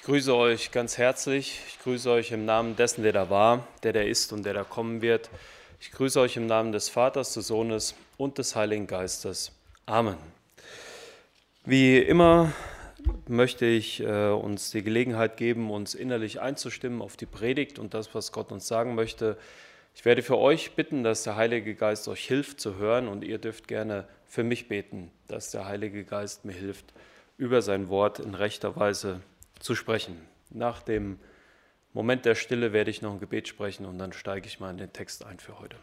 Ich grüße euch ganz herzlich. Ich grüße euch im Namen dessen, der da war, der da ist und der da kommen wird. Ich grüße euch im Namen des Vaters, des Sohnes und des Heiligen Geistes. Amen. Wie immer möchte ich äh, uns die Gelegenheit geben, uns innerlich einzustimmen auf die Predigt und das, was Gott uns sagen möchte. Ich werde für euch bitten, dass der Heilige Geist euch hilft zu hören und ihr dürft gerne für mich beten, dass der Heilige Geist mir hilft, über sein Wort in rechter Weise zu sprechen. Nach dem Moment der Stille werde ich noch ein Gebet sprechen und dann steige ich mal in den Text ein für heute.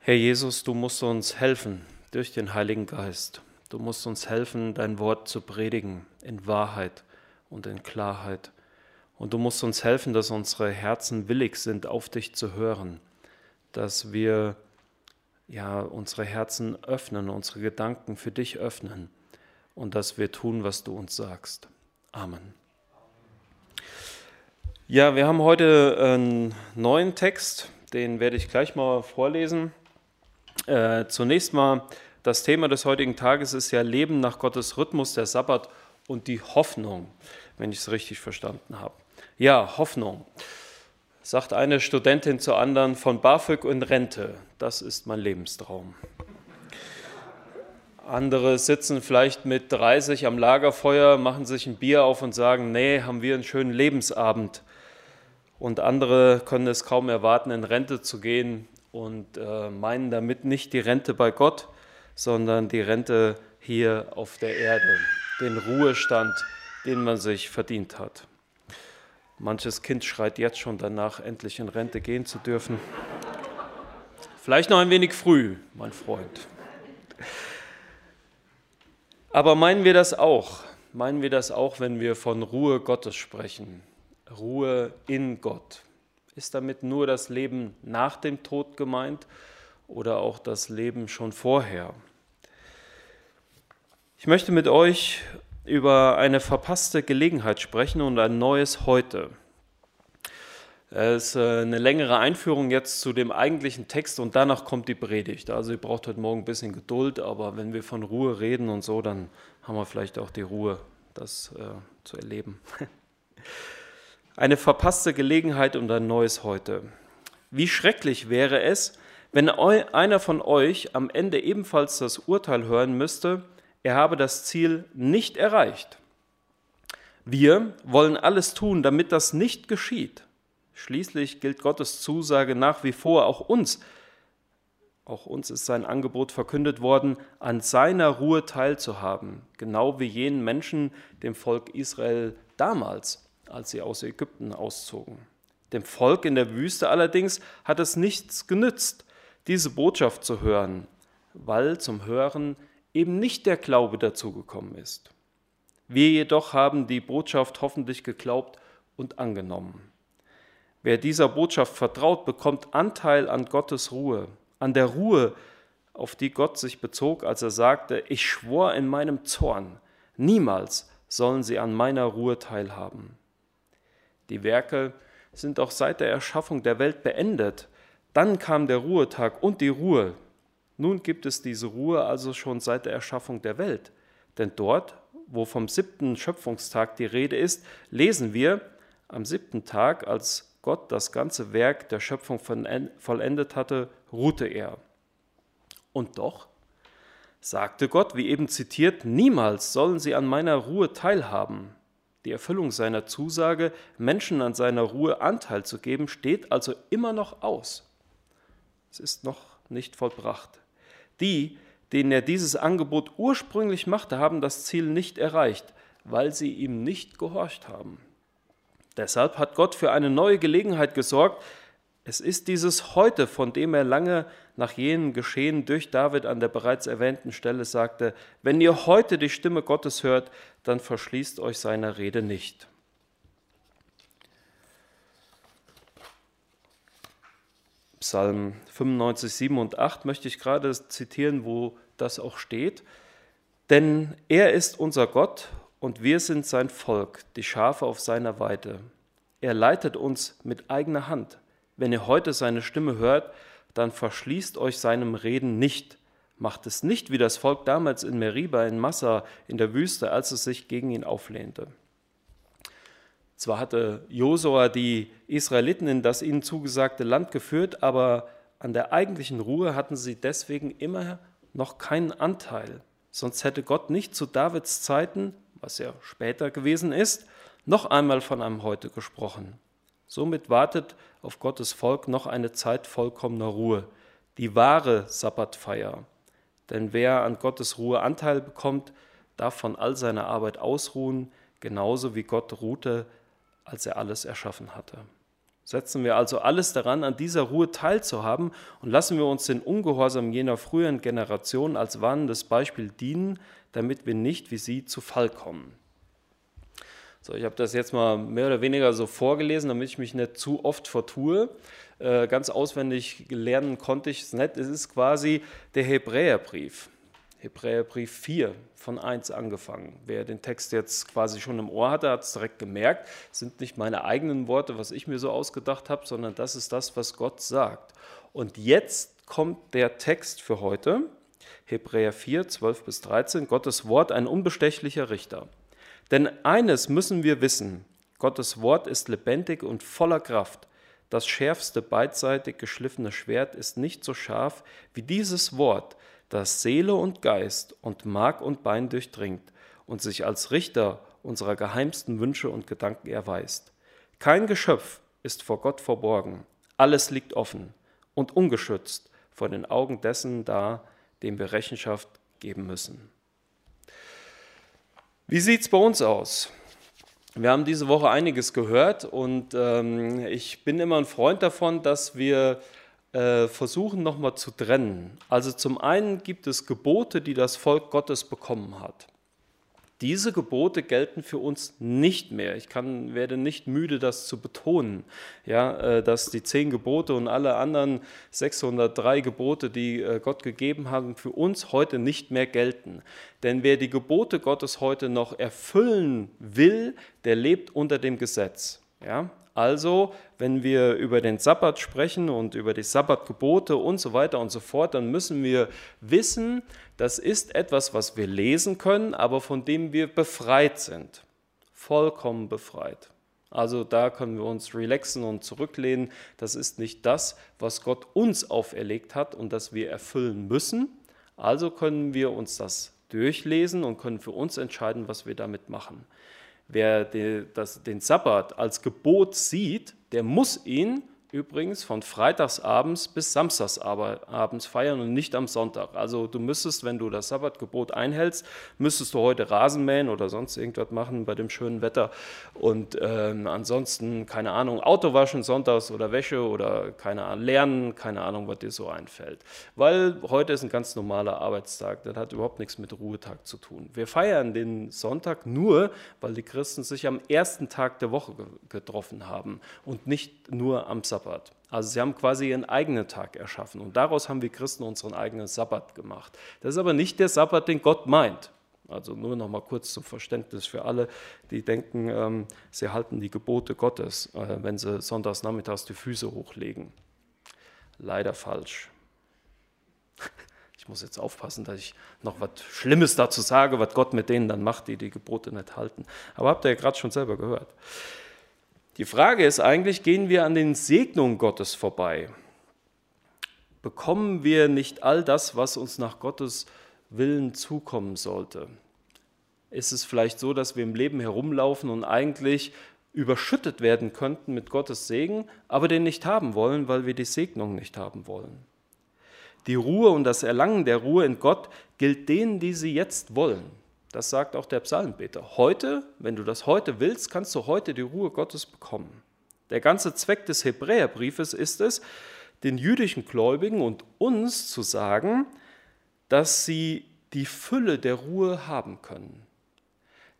Herr Jesus, du musst uns helfen durch den Heiligen Geist. Du musst uns helfen, dein Wort zu predigen in Wahrheit und in Klarheit. Und du musst uns helfen, dass unsere Herzen willig sind, auf dich zu hören, dass wir ja unsere Herzen öffnen, unsere Gedanken für dich öffnen und dass wir tun, was du uns sagst. Amen. Ja, wir haben heute einen neuen Text, den werde ich gleich mal vorlesen. Äh, zunächst mal das Thema des heutigen Tages ist ja Leben nach Gottes Rhythmus, der Sabbat und die Hoffnung, wenn ich es richtig verstanden habe. Ja, Hoffnung. Sagt eine Studentin zur anderen von BAföG in Rente. Das ist mein Lebenstraum. Andere sitzen vielleicht mit 30 am Lagerfeuer, machen sich ein Bier auf und sagen, nee, haben wir einen schönen Lebensabend. Und andere können es kaum erwarten, in Rente zu gehen und äh, meinen damit nicht die Rente bei Gott, sondern die Rente hier auf der Erde, den Ruhestand, den man sich verdient hat. Manches Kind schreit jetzt schon danach, endlich in Rente gehen zu dürfen. Vielleicht noch ein wenig früh, mein Freund. Aber meinen wir das auch? Meinen wir das auch, wenn wir von Ruhe Gottes sprechen? Ruhe in Gott. Ist damit nur das Leben nach dem Tod gemeint oder auch das Leben schon vorher? Ich möchte mit euch über eine verpasste Gelegenheit sprechen und ein neues Heute. Es ist äh, eine längere Einführung jetzt zu dem eigentlichen Text und danach kommt die Predigt. Also ihr braucht heute Morgen ein bisschen Geduld, aber wenn wir von Ruhe reden und so, dann haben wir vielleicht auch die Ruhe, das äh, zu erleben. Eine verpasste Gelegenheit und ein neues Heute. Wie schrecklich wäre es, wenn einer von euch am Ende ebenfalls das Urteil hören müsste, er habe das Ziel nicht erreicht. Wir wollen alles tun, damit das nicht geschieht. Schließlich gilt Gottes Zusage nach wie vor auch uns. Auch uns ist sein Angebot verkündet worden, an seiner Ruhe teilzuhaben, genau wie jenen Menschen, dem Volk Israel damals, als sie aus Ägypten auszogen. Dem Volk in der Wüste allerdings hat es nichts genützt, diese Botschaft zu hören, weil zum Hören eben nicht der Glaube dazugekommen ist. Wir jedoch haben die Botschaft hoffentlich geglaubt und angenommen. Wer dieser Botschaft vertraut, bekommt Anteil an Gottes Ruhe, an der Ruhe, auf die Gott sich bezog, als er sagte, ich schwor in meinem Zorn, niemals sollen sie an meiner Ruhe teilhaben. Die Werke sind auch seit der Erschaffung der Welt beendet. Dann kam der Ruhetag und die Ruhe, nun gibt es diese Ruhe also schon seit der Erschaffung der Welt. Denn dort, wo vom siebten Schöpfungstag die Rede ist, lesen wir, am siebten Tag, als Gott das ganze Werk der Schöpfung vollendet hatte, ruhte er. Und doch sagte Gott, wie eben zitiert, niemals sollen sie an meiner Ruhe teilhaben. Die Erfüllung seiner Zusage, Menschen an seiner Ruhe Anteil zu geben, steht also immer noch aus. Es ist noch nicht vollbracht. Die, denen er dieses Angebot ursprünglich machte, haben das Ziel nicht erreicht, weil sie ihm nicht gehorcht haben. Deshalb hat Gott für eine neue Gelegenheit gesorgt. Es ist dieses Heute, von dem er lange nach jenem Geschehen durch David an der bereits erwähnten Stelle sagte, wenn ihr heute die Stimme Gottes hört, dann verschließt euch seiner Rede nicht. Psalm 95, 7 und 8 möchte ich gerade zitieren, wo das auch steht. Denn er ist unser Gott und wir sind sein Volk, die Schafe auf seiner Weide. Er leitet uns mit eigener Hand. Wenn ihr heute seine Stimme hört, dann verschließt euch seinem Reden nicht. Macht es nicht wie das Volk damals in Meriba in Massa in der Wüste, als es sich gegen ihn auflehnte. Zwar hatte Josua die Israeliten in das ihnen zugesagte Land geführt, aber an der eigentlichen Ruhe hatten sie deswegen immer noch keinen Anteil. Sonst hätte Gott nicht zu Davids Zeiten, was ja später gewesen ist, noch einmal von einem Heute gesprochen. Somit wartet auf Gottes Volk noch eine Zeit vollkommener Ruhe, die wahre Sabbatfeier. Denn wer an Gottes Ruhe Anteil bekommt, darf von all seiner Arbeit ausruhen, genauso wie Gott ruhte, als er alles erschaffen hatte. Setzen wir also alles daran, an dieser Ruhe teilzuhaben und lassen wir uns den Ungehorsam jener früheren Generation als warnendes Beispiel dienen, damit wir nicht wie sie zu Fall kommen. So, ich habe das jetzt mal mehr oder weniger so vorgelesen, damit ich mich nicht zu oft vertue. Äh, ganz auswendig lernen konnte ich es nicht. Es ist quasi der Hebräerbrief. Hebräerbrief 4 von 1 angefangen. Wer den Text jetzt quasi schon im Ohr hatte, hat es direkt gemerkt. Das sind nicht meine eigenen Worte, was ich mir so ausgedacht habe, sondern das ist das, was Gott sagt. Und jetzt kommt der Text für heute. Hebräer 4, 12 bis 13. Gottes Wort, ein unbestechlicher Richter. Denn eines müssen wir wissen: Gottes Wort ist lebendig und voller Kraft. Das schärfste beidseitig geschliffene Schwert ist nicht so scharf wie dieses Wort, das Seele und Geist und Mark und Bein durchdringt und sich als Richter unserer geheimsten Wünsche und Gedanken erweist. Kein Geschöpf ist vor Gott verborgen, alles liegt offen und ungeschützt vor den Augen dessen da, dem wir Rechenschaft geben müssen. Wie sieht es bei uns aus? Wir haben diese Woche einiges gehört und ähm, ich bin immer ein Freund davon, dass wir äh, versuchen nochmal zu trennen. Also zum einen gibt es Gebote, die das Volk Gottes bekommen hat. Diese Gebote gelten für uns nicht mehr. Ich kann, werde nicht müde, das zu betonen, ja, äh, dass die zehn Gebote und alle anderen 603 Gebote, die äh, Gott gegeben hat, für uns heute nicht mehr gelten. Denn wer die Gebote Gottes heute noch erfüllen will, der lebt unter dem Gesetz. Ja? Also, wenn wir über den Sabbat sprechen und über die Sabbatgebote und so weiter und so fort, dann müssen wir wissen, das ist etwas, was wir lesen können, aber von dem wir befreit sind. Vollkommen befreit. Also da können wir uns relaxen und zurücklehnen. Das ist nicht das, was Gott uns auferlegt hat und das wir erfüllen müssen. Also können wir uns das durchlesen und können für uns entscheiden, was wir damit machen. Wer den Sabbat als Gebot sieht, der muss ihn übrigens von freitagsabends bis samstagsabends feiern und nicht am Sonntag. Also du müsstest, wenn du das Sabbatgebot einhältst, müsstest du heute Rasen mähen oder sonst irgendwas machen bei dem schönen Wetter und ähm, ansonsten, keine Ahnung, Auto waschen sonntags oder Wäsche oder keine Ahnung, lernen, keine Ahnung, was dir so einfällt. Weil heute ist ein ganz normaler Arbeitstag, das hat überhaupt nichts mit Ruhetag zu tun. Wir feiern den Sonntag nur, weil die Christen sich am ersten Tag der Woche getroffen haben und nicht nur am Sabbat. Sabbat. Also sie haben quasi ihren eigenen Tag erschaffen und daraus haben wir Christen unseren eigenen Sabbat gemacht. Das ist aber nicht der Sabbat, den Gott meint. Also nur noch mal kurz zum Verständnis für alle, die denken, ähm, sie halten die Gebote Gottes, äh, wenn sie sonntags nachmittags die Füße hochlegen. Leider falsch. Ich muss jetzt aufpassen, dass ich noch was Schlimmes dazu sage, was Gott mit denen dann macht, die die Gebote nicht halten. Aber habt ihr ja gerade schon selber gehört. Die Frage ist eigentlich, gehen wir an den Segnungen Gottes vorbei? Bekommen wir nicht all das, was uns nach Gottes Willen zukommen sollte? Ist es vielleicht so, dass wir im Leben herumlaufen und eigentlich überschüttet werden könnten mit Gottes Segen, aber den nicht haben wollen, weil wir die Segnung nicht haben wollen? Die Ruhe und das Erlangen der Ruhe in Gott gilt denen, die sie jetzt wollen. Das sagt auch der Psalmbeter. Heute, wenn du das heute willst, kannst du heute die Ruhe Gottes bekommen. Der ganze Zweck des Hebräerbriefes ist es, den jüdischen Gläubigen und uns zu sagen, dass sie die Fülle der Ruhe haben können,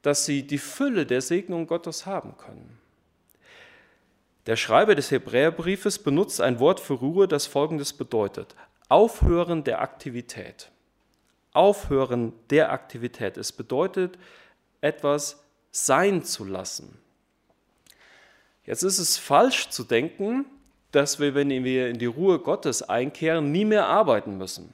dass sie die Fülle der Segnung Gottes haben können. Der Schreiber des Hebräerbriefes benutzt ein Wort für Ruhe, das folgendes bedeutet: Aufhören der Aktivität Aufhören der Aktivität. Es bedeutet, etwas sein zu lassen. Jetzt ist es falsch zu denken, dass wir, wenn wir in die Ruhe Gottes einkehren, nie mehr arbeiten müssen.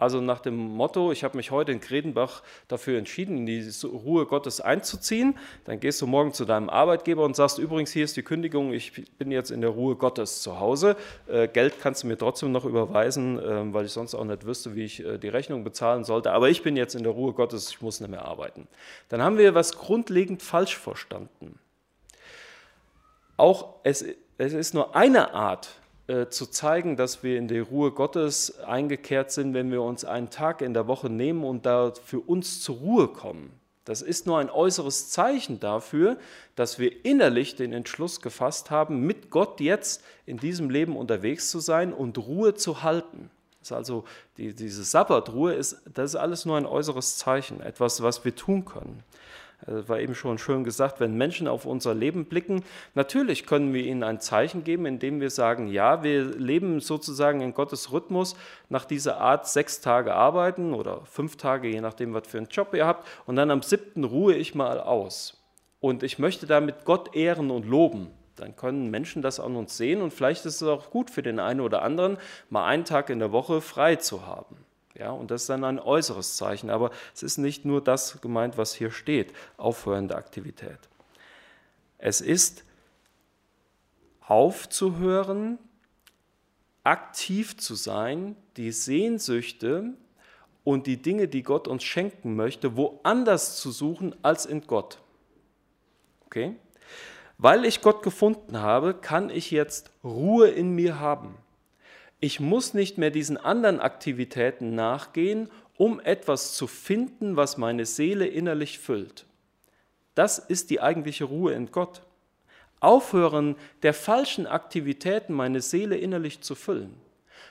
Also nach dem Motto, ich habe mich heute in Kredenbach dafür entschieden, in die Ruhe Gottes einzuziehen. Dann gehst du morgen zu deinem Arbeitgeber und sagst, übrigens, hier ist die Kündigung, ich bin jetzt in der Ruhe Gottes zu Hause. Äh, Geld kannst du mir trotzdem noch überweisen, äh, weil ich sonst auch nicht wüsste, wie ich äh, die Rechnung bezahlen sollte. Aber ich bin jetzt in der Ruhe Gottes, ich muss nicht mehr arbeiten. Dann haben wir was grundlegend falsch verstanden. Auch es, es ist nur eine Art, äh, zu zeigen, dass wir in die Ruhe Gottes eingekehrt sind, wenn wir uns einen Tag in der Woche nehmen und da für uns zur Ruhe kommen. Das ist nur ein äußeres Zeichen dafür, dass wir innerlich den Entschluss gefasst haben, mit Gott jetzt in diesem Leben unterwegs zu sein und Ruhe zu halten. Das ist also die, diese Sabbatruhe, ist, das ist alles nur ein äußeres Zeichen, etwas, was wir tun können. Das war eben schon schön gesagt, wenn Menschen auf unser Leben blicken, natürlich können wir ihnen ein Zeichen geben, indem wir sagen, ja, wir leben sozusagen in Gottes Rhythmus nach dieser Art sechs Tage arbeiten oder fünf Tage, je nachdem, was für einen Job ihr habt, und dann am siebten ruhe ich mal aus. Und ich möchte damit Gott ehren und loben. Dann können Menschen das an uns sehen und vielleicht ist es auch gut für den einen oder anderen, mal einen Tag in der Woche frei zu haben. Ja, und das ist dann ein äußeres Zeichen. Aber es ist nicht nur das gemeint, was hier steht, aufhörende Aktivität. Es ist aufzuhören, aktiv zu sein, die Sehnsüchte und die Dinge, die Gott uns schenken möchte, woanders zu suchen als in Gott. Okay? Weil ich Gott gefunden habe, kann ich jetzt Ruhe in mir haben. Ich muss nicht mehr diesen anderen Aktivitäten nachgehen, um etwas zu finden, was meine Seele innerlich füllt. Das ist die eigentliche Ruhe in Gott. Aufhören der falschen Aktivitäten meine Seele innerlich zu füllen,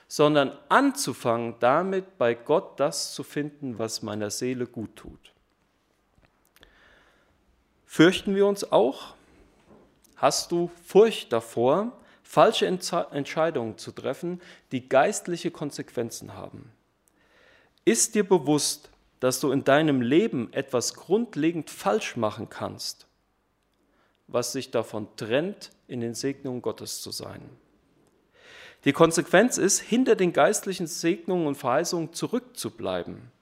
sondern anzufangen damit bei Gott das zu finden, was meiner Seele gut tut. Fürchten wir uns auch? Hast du Furcht davor, falsche Entscheidungen zu treffen, die geistliche Konsequenzen haben. Ist dir bewusst, dass du in deinem Leben etwas grundlegend falsch machen kannst, was sich davon trennt, in den Segnungen Gottes zu sein? Die Konsequenz ist, hinter den geistlichen Segnungen und Verheißungen zurückzubleiben.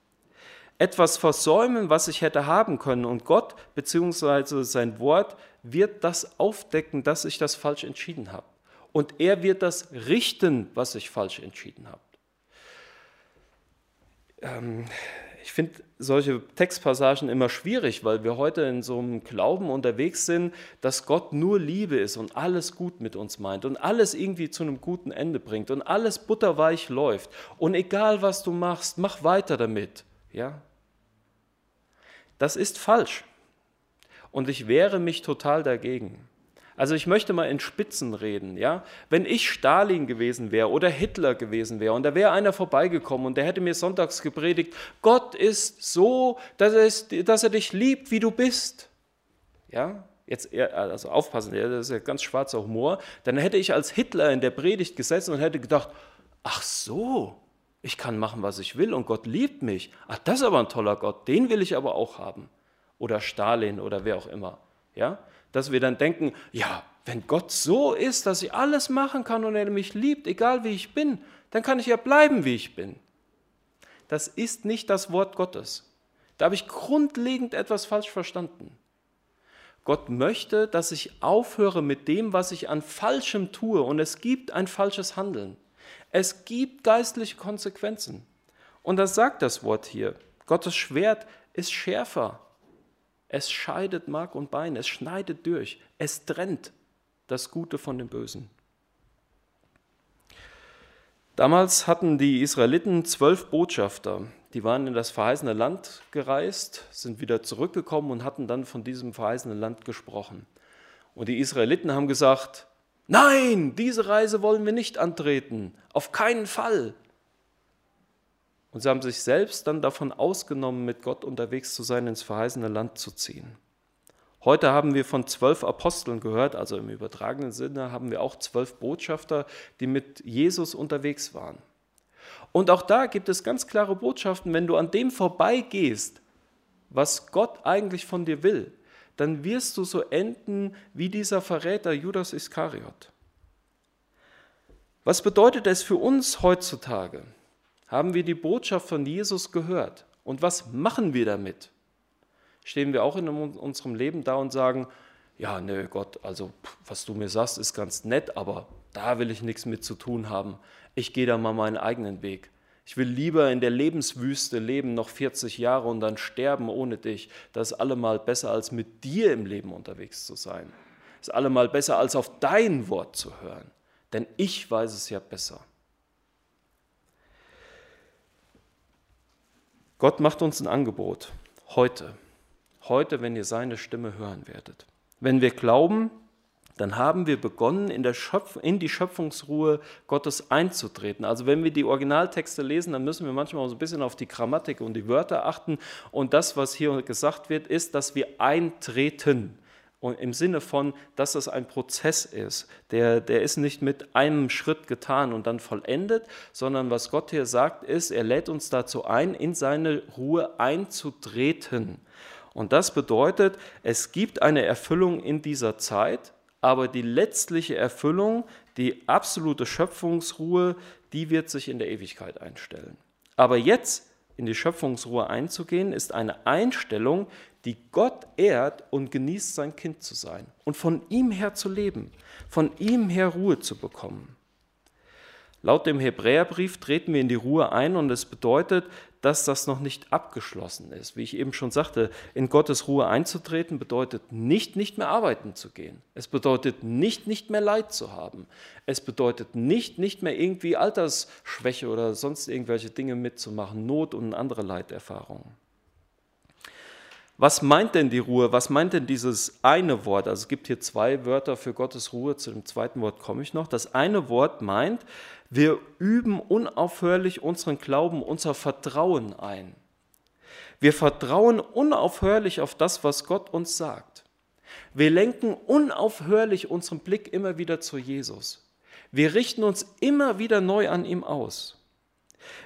Etwas versäumen, was ich hätte haben können. Und Gott bzw. sein Wort wird das aufdecken, dass ich das falsch entschieden habe und er wird das richten, was ich falsch entschieden habe. Ähm, ich finde solche Textpassagen immer schwierig, weil wir heute in so einem Glauben unterwegs sind, dass Gott nur Liebe ist und alles gut mit uns meint und alles irgendwie zu einem guten Ende bringt und alles butterweich läuft. Und egal was du machst, mach weiter damit. Ja? Das ist falsch. Und ich wehre mich total dagegen. Also ich möchte mal in Spitzen reden, ja. Wenn ich Stalin gewesen wäre oder Hitler gewesen wäre und da wäre einer vorbeigekommen und der hätte mir sonntags gepredigt, Gott ist so, dass er, ist, dass er dich liebt, wie du bist, ja. Jetzt, also aufpassen, das ist ja ganz schwarzer Humor. Dann hätte ich als Hitler in der Predigt gesessen und hätte gedacht, ach so, ich kann machen, was ich will und Gott liebt mich. Ach, das ist aber ein toller Gott, den will ich aber auch haben. Oder Stalin oder wer auch immer. Ja? Dass wir dann denken, ja, wenn Gott so ist, dass ich alles machen kann und er mich liebt, egal wie ich bin, dann kann ich ja bleiben, wie ich bin. Das ist nicht das Wort Gottes. Da habe ich grundlegend etwas falsch verstanden. Gott möchte, dass ich aufhöre mit dem, was ich an Falschem tue. Und es gibt ein falsches Handeln. Es gibt geistliche Konsequenzen. Und das sagt das Wort hier. Gottes Schwert ist schärfer es scheidet Mark und Bein, es schneidet durch, es trennt das Gute von dem Bösen. Damals hatten die Israeliten zwölf Botschafter, die waren in das verheißene Land gereist, sind wieder zurückgekommen und hatten dann von diesem verheißenen Land gesprochen. Und die Israeliten haben gesagt, nein, diese Reise wollen wir nicht antreten, auf keinen Fall. Und sie haben sich selbst dann davon ausgenommen, mit Gott unterwegs zu sein, ins verheißene Land zu ziehen. Heute haben wir von zwölf Aposteln gehört, also im übertragenen Sinne haben wir auch zwölf Botschafter, die mit Jesus unterwegs waren. Und auch da gibt es ganz klare Botschaften, wenn du an dem vorbeigehst, was Gott eigentlich von dir will, dann wirst du so enden wie dieser Verräter Judas Iskariot. Was bedeutet es für uns heutzutage? Haben wir die Botschaft von Jesus gehört? Und was machen wir damit? Stehen wir auch in unserem Leben da und sagen, ja, nö, Gott, also was du mir sagst, ist ganz nett, aber da will ich nichts mit zu tun haben. Ich gehe da mal meinen eigenen Weg. Ich will lieber in der Lebenswüste leben, noch 40 Jahre und dann sterben ohne dich. Das ist allemal besser, als mit dir im Leben unterwegs zu sein. Das ist allemal besser, als auf dein Wort zu hören. Denn ich weiß es ja besser. Gott macht uns ein Angebot. Heute. Heute, wenn ihr seine Stimme hören werdet. Wenn wir glauben, dann haben wir begonnen, in, Schöpf in, die Schöpfungsruhe Gottes einzutreten. Also wenn wir die Originaltexte lesen, dann müssen wir manchmal so ein bisschen auf die Grammatik und die Wörter achten. Und das, was hier gesagt wird, ist, dass wir eintreten. Und im Sinne von, dass das ein Prozess ist. Der, der ist nicht mit einem Schritt getan und dann vollendet, sondern was Gott hier sagt, ist, er lädt uns dazu ein, in seine Ruhe einzutreten. Und das bedeutet, es gibt eine Erfüllung in dieser Zeit, aber die letztliche Erfüllung, die absolute Schöpfungsruhe, die wird sich in der Ewigkeit einstellen. Aber jetzt in die Schöpfungsruhe einzugehen, ist eine Einstellung, die Gott ehrt und genießt, sein Kind zu sein und von ihm her zu leben, von ihm her Ruhe zu bekommen. Laut dem Hebräerbrief treten wir in die Ruhe ein und es bedeutet, dass das noch nicht abgeschlossen ist. Wie ich eben schon sagte, in Gottes Ruhe einzutreten bedeutet nicht, nicht mehr arbeiten zu gehen. Es bedeutet nicht, nicht mehr Leid zu haben. Es bedeutet nicht, nicht mehr irgendwie Altersschwäche oder sonst irgendwelche Dinge mitzumachen, Not und andere Leiterfahrungen. Was meint denn die Ruhe? Was meint denn dieses eine Wort? Also es gibt hier zwei Wörter für Gottes Ruhe, zu dem zweiten Wort komme ich noch. Das eine Wort meint, wir üben unaufhörlich unseren Glauben, unser Vertrauen ein. Wir vertrauen unaufhörlich auf das, was Gott uns sagt. Wir lenken unaufhörlich unseren Blick immer wieder zu Jesus. Wir richten uns immer wieder neu an ihm aus.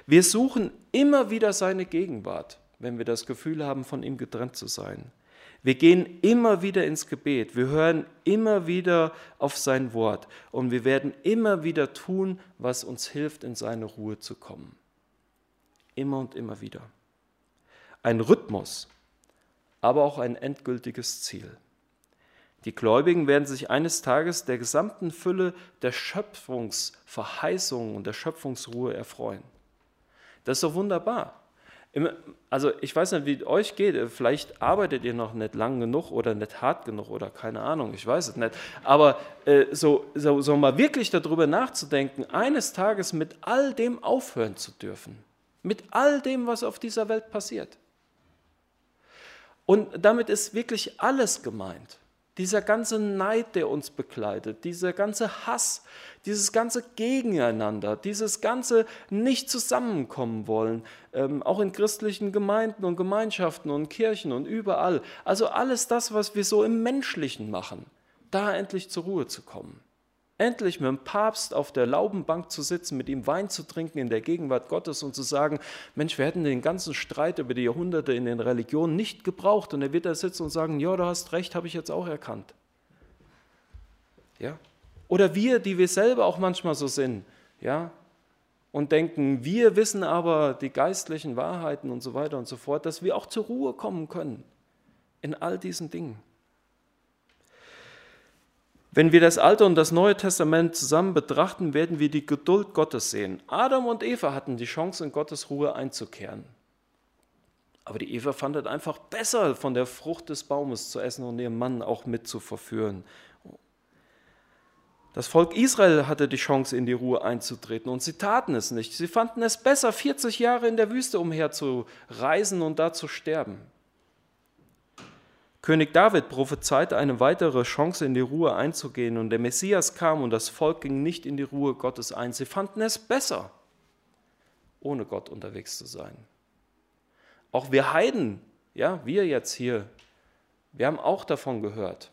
Wir suchen immer wieder seine Gegenwart, wenn wir das Gefühl haben, von ihm getrennt zu sein. Wir gehen immer wieder ins Gebet, wir hören immer wieder auf sein Wort und wir werden immer wieder tun, was uns hilft, in seine Ruhe zu kommen. Immer und immer wieder. Ein Rhythmus, aber auch ein endgültiges Ziel. Die Gläubigen werden sich eines Tages der gesamten Fülle der Schöpfungsverheißungen und der Schöpfungsruhe erfreuen. Das ist doch wunderbar also ich weiß nicht, wie es euch geht. Vielleicht arbeitet ihr noch nicht lang genug oder nicht hart genug oder keine Ahnung, ich weiß es nicht. Aber äh, so, so, so mal wirklich darüber nachzudenken, eines Tages mit all dem aufhören zu dürfen. Mit all dem, was auf dieser Welt passiert. Und damit ist wirklich alles gemeint. Dieser ganze Neid, der uns begleitet, dieser ganze Hass, dieses ganze Gegeneinander, dieses ganze nicht zusammenkommen wollen, ähm, auch in christlichen Gemeinden und Gemeinschaften und Kirchen und überall. Also alles das, was wir so im Menschlichen machen, da endlich zur Ruhe zu kommen. Endlich mit dem Papst auf der Laubenbank zu sitzen, mit ihm Wein zu trinken in der Gegenwart Gottes und zu sagen, Mensch, wir hätten den ganzen Streit über die Jahrhunderte in den Religionen nicht gebraucht. Und er wird da sitzen und sagen, ja, du hast recht, habe ich jetzt auch erkannt. Ja? Oder wir, die wir selber auch manchmal so sind, ja, und denken, wir wissen aber die geistlichen Wahrheiten und so weiter und so fort, dass wir auch zur Ruhe kommen können in all diesen Dingen. Wenn wir das Alte und das Neue Testament zusammen betrachten, werden wir die Geduld Gottes sehen. Adam und Eva hatten die Chance, in Gottes Ruhe einzukehren. Aber die Eva fand es einfach besser, von der Frucht des Baumes zu essen und ihren Mann auch mit zu verführen. Das Volk Israel hatte die Chance, in die Ruhe einzutreten und sie taten es nicht. Sie fanden es besser, 40 Jahre in der Wüste umherzureisen und da zu sterben. König David prophezeite eine weitere Chance, in die Ruhe einzugehen, und der Messias kam und das Volk ging nicht in die Ruhe Gottes ein. Sie fanden es besser, ohne Gott unterwegs zu sein. Auch wir Heiden, ja, wir jetzt hier, wir haben auch davon gehört.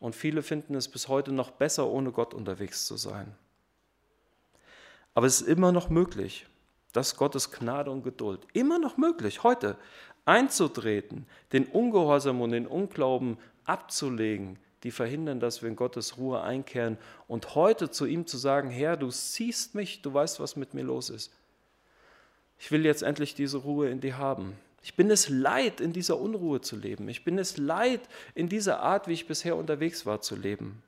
Und viele finden es bis heute noch besser, ohne Gott unterwegs zu sein. Aber es ist immer noch möglich. Das ist Gottes Gnade und Geduld. Immer noch möglich, heute einzutreten, den Ungehorsam und den Unglauben abzulegen, die verhindern, dass wir in Gottes Ruhe einkehren und heute zu ihm zu sagen, Herr, du siehst mich, du weißt, was mit mir los ist. Ich will jetzt endlich diese Ruhe in dir haben. Ich bin es leid, in dieser Unruhe zu leben. Ich bin es leid, in dieser Art, wie ich bisher unterwegs war, zu leben.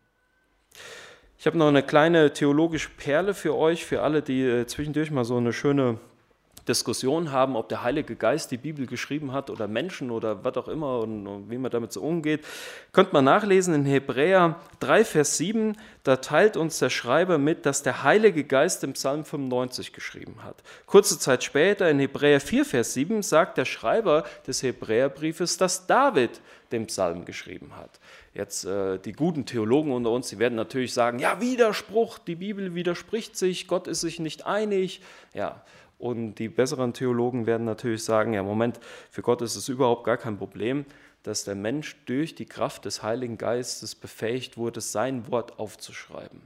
Ich habe noch eine kleine theologische Perle für euch, für alle, die äh, zwischendurch mal so eine schöne Diskussion haben, ob der Heilige Geist die Bibel geschrieben hat oder Menschen oder was auch immer und, und, wie man damit so umgeht, könnt man nachlesen in Hebräer 3, Vers 7. Da teilt uns der Schreiber mit, dass der Heilige Geist im Psalm 95 geschrieben hat. Kurze Zeit später in Hebräer 4, Vers 7 sagt der Schreiber des Hebräerbriefes, dass David den Psalm geschrieben hat. Jetzt äh, die guten Theologen unter uns, die werden natürlich sagen, ja, Widerspruch, die Bibel widerspricht sich, Gott ist sich nicht einig. Ja, und die besseren Theologen werden natürlich sagen, ja, Moment, für Gott ist es überhaupt gar kein Problem, dass der Mensch durch die Kraft des Heiligen Geistes befähigt wurde, sein Wort aufzuschreiben.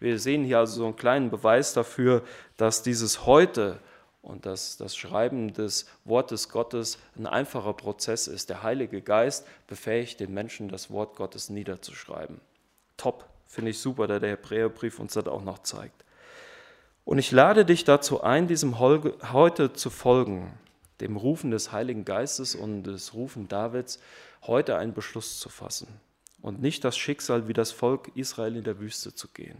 Wir sehen hier also so einen kleinen Beweis dafür, dass dieses Heute und dass das Schreiben des Wortes Gottes ein einfacher Prozess ist. Der Heilige Geist befähigt den Menschen, das Wort Gottes niederzuschreiben. Top, finde ich super, da der Hebräerbrief uns das auch noch zeigt. Und ich lade dich dazu ein, diesem heute zu folgen, dem Rufen des Heiligen Geistes und des Rufen Davids, heute einen Beschluss zu fassen und nicht das Schicksal wie das Volk Israel in der Wüste zu gehen.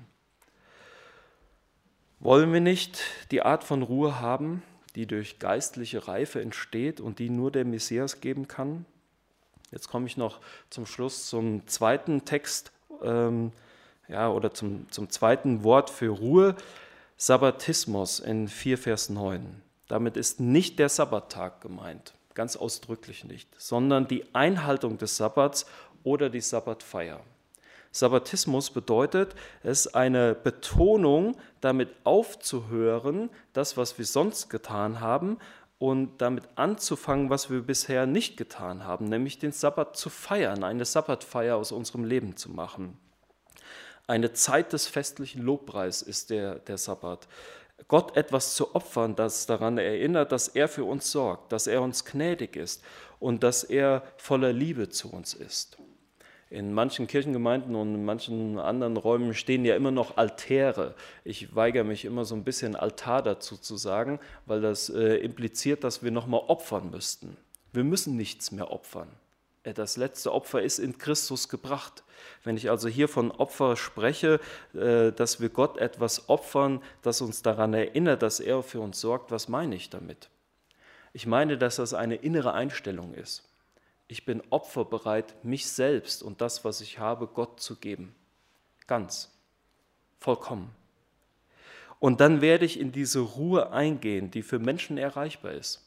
Wollen wir nicht die Art von Ruhe haben, die durch geistliche Reife entsteht und die nur der Messias geben kann? Jetzt komme ich noch zum Schluss zum zweiten Text ähm, ja, oder zum, zum zweiten Wort für Ruhe. Sabbatismus in 4 Vers 9. Damit ist nicht der Sabbattag gemeint, ganz ausdrücklich nicht, sondern die Einhaltung des Sabbats oder die Sabbatfeier. Sabbatismus bedeutet, es ist eine Betonung, damit aufzuhören, das, was wir sonst getan haben, und damit anzufangen, was wir bisher nicht getan haben, nämlich den Sabbat zu feiern, eine Sabbatfeier aus unserem Leben zu machen. Eine Zeit des festlichen Lobpreis ist der, der Sabbat. Gott etwas zu opfern, das daran erinnert, dass er für uns sorgt, dass er uns gnädig ist und dass er voller Liebe zu uns ist. In manchen Kirchengemeinden und in manchen anderen Räumen stehen ja immer noch Altäre. Ich weigere mich immer so ein bisschen Altar dazu zu sagen, weil das äh, impliziert, dass wir nochmal opfern müssten. Wir müssen nichts mehr opfern. Äh, das letzte Opfer ist in Christus gebracht. Wenn ich also hier von Opfer spreche, äh, dass wir Gott etwas opfern, das uns daran erinnert, dass er für uns sorgt, was meine ich damit? Ich meine, dass das eine innere Einstellung ist. Ich bin opferbereit, mich selbst und das, was ich habe, Gott zu geben. Ganz, vollkommen. Und dann werde ich in diese Ruhe eingehen, die für Menschen erreichbar ist.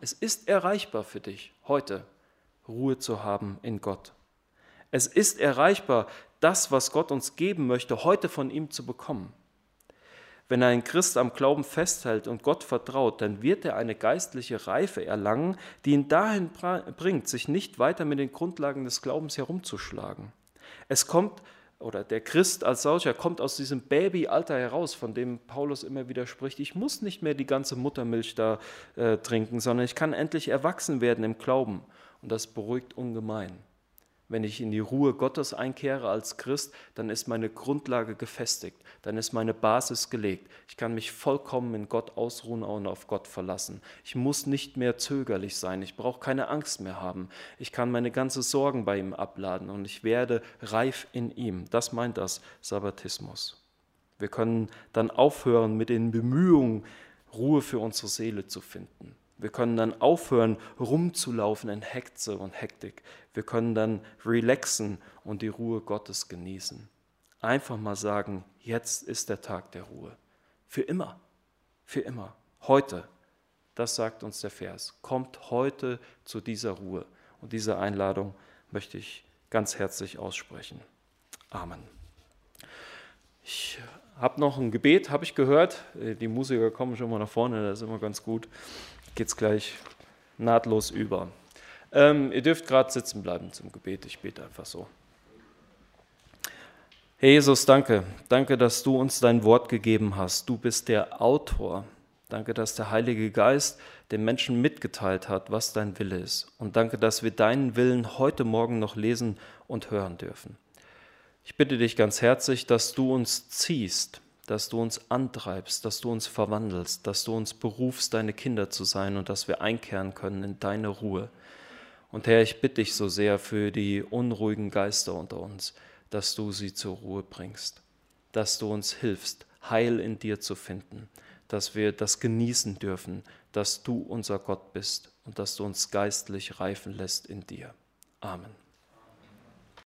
Es ist erreichbar für dich heute. Ruhe zu haben in Gott. Es ist erreichbar, das, was Gott uns geben möchte, heute von ihm zu bekommen. Wenn ein Christ am Glauben festhält und Gott vertraut, dann wird er eine geistliche Reife erlangen, die ihn dahin bringt, sich nicht weiter mit den Grundlagen des Glaubens herumzuschlagen. Es kommt, oder der Christ als solcher kommt aus diesem Babyalter heraus, von dem Paulus immer wieder spricht. Ich muss nicht mehr die ganze Muttermilch da äh, trinken, sondern ich kann endlich erwachsen werden im Glauben und das beruhigt ungemein. Wenn ich in die Ruhe Gottes einkehre als Christ, dann ist meine Grundlage gefestigt, dann ist meine Basis gelegt. Ich kann mich vollkommen in Gott ausruhen und auf Gott verlassen. Ich muss nicht mehr zögerlich sein, ich brauche keine Angst mehr haben. Ich kann meine ganzen Sorgen bei ihm abladen und ich werde reif in ihm. Das meint das Sabbatismus. Wir können dann aufhören mit den Bemühungen, Ruhe für unsere Seele zu finden. Wir können dann aufhören, rumzulaufen in Hekze und Hektik. Wir können dann relaxen und die Ruhe Gottes genießen. Einfach mal sagen, jetzt ist der Tag der Ruhe. Für immer. Für immer. Heute. Das sagt uns der Vers. Kommt heute zu dieser Ruhe. Und diese Einladung möchte ich ganz herzlich aussprechen. Amen. Ich habe noch ein Gebet, habe ich gehört. Die Musiker kommen schon mal nach vorne, das ist immer ganz gut geht es gleich nahtlos über. Ähm, ihr dürft gerade sitzen bleiben zum Gebet. Ich bete einfach so. Herr Jesus, danke. Danke, dass du uns dein Wort gegeben hast. Du bist der Autor Danke, dass der Heilige Geist den Menschen mitgeteilt hat, was dein Wille ist. Und danke, dass wir deinen Willen heute Morgen noch lesen und hören dürfen. Ich bitte dich ganz herzlich, dass du uns ziehst, dass du uns antreibst, dass du uns verwandelst, dass du uns berufst, deine Kinder zu sein und dass wir einkehren können in deine Ruhe. Und Herr, ich bitte dich so sehr für die unruhigen Geister unter uns, dass du sie zur Ruhe bringst, dass du uns hilfst, Heil in dir zu finden, dass wir das genießen dürfen, dass du unser Gott bist und dass du uns geistlich reifen lässt in dir. Amen.